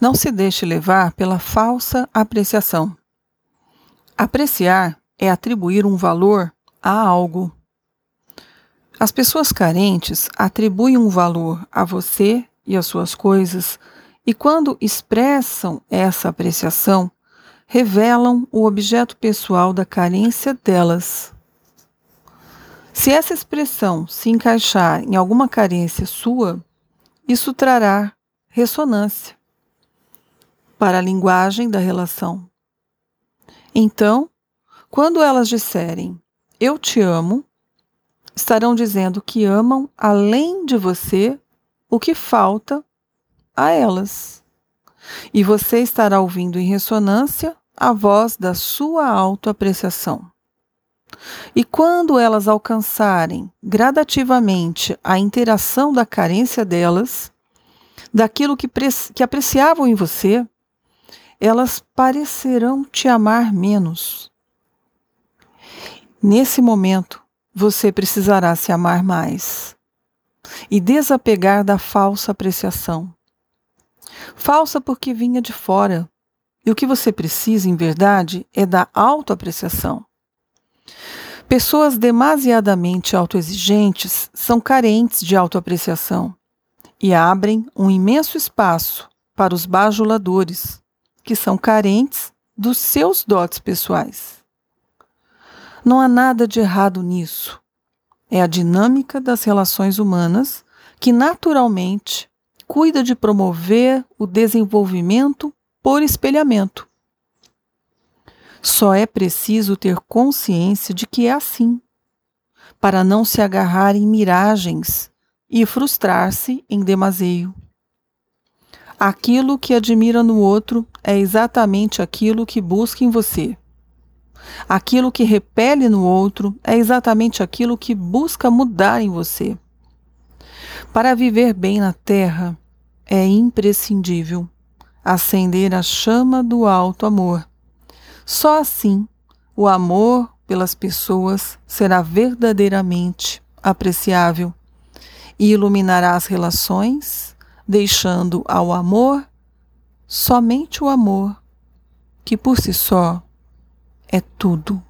Não se deixe levar pela falsa apreciação. Apreciar é atribuir um valor a algo. As pessoas carentes atribuem um valor a você e às suas coisas, e quando expressam essa apreciação, revelam o objeto pessoal da carência delas. Se essa expressão se encaixar em alguma carência sua, isso trará ressonância para a linguagem da relação. Então, quando elas disserem eu te amo, estarão dizendo que amam além de você o que falta a elas. E você estará ouvindo em ressonância a voz da sua autoapreciação. E quando elas alcançarem gradativamente a interação da carência delas, daquilo que, que apreciavam em você, elas parecerão te amar menos. Nesse momento, você precisará se amar mais e desapegar da falsa apreciação. Falsa porque vinha de fora, e o que você precisa, em verdade, é da autoapreciação. Pessoas demasiadamente autoexigentes são carentes de autoapreciação e abrem um imenso espaço para os bajuladores, que são carentes dos seus dotes pessoais. Não há nada de errado nisso. É a dinâmica das relações humanas que naturalmente cuida de promover o desenvolvimento por espelhamento. Só é preciso ter consciência de que é assim, para não se agarrar em miragens e frustrar-se em demaseio. Aquilo que admira no outro é exatamente aquilo que busca em você. Aquilo que repele no outro é exatamente aquilo que busca mudar em você. Para viver bem na Terra, é imprescindível acender a chama do alto amor. Só assim o amor pelas pessoas será verdadeiramente apreciável e iluminará as relações, deixando ao amor somente o amor, que por si só é tudo.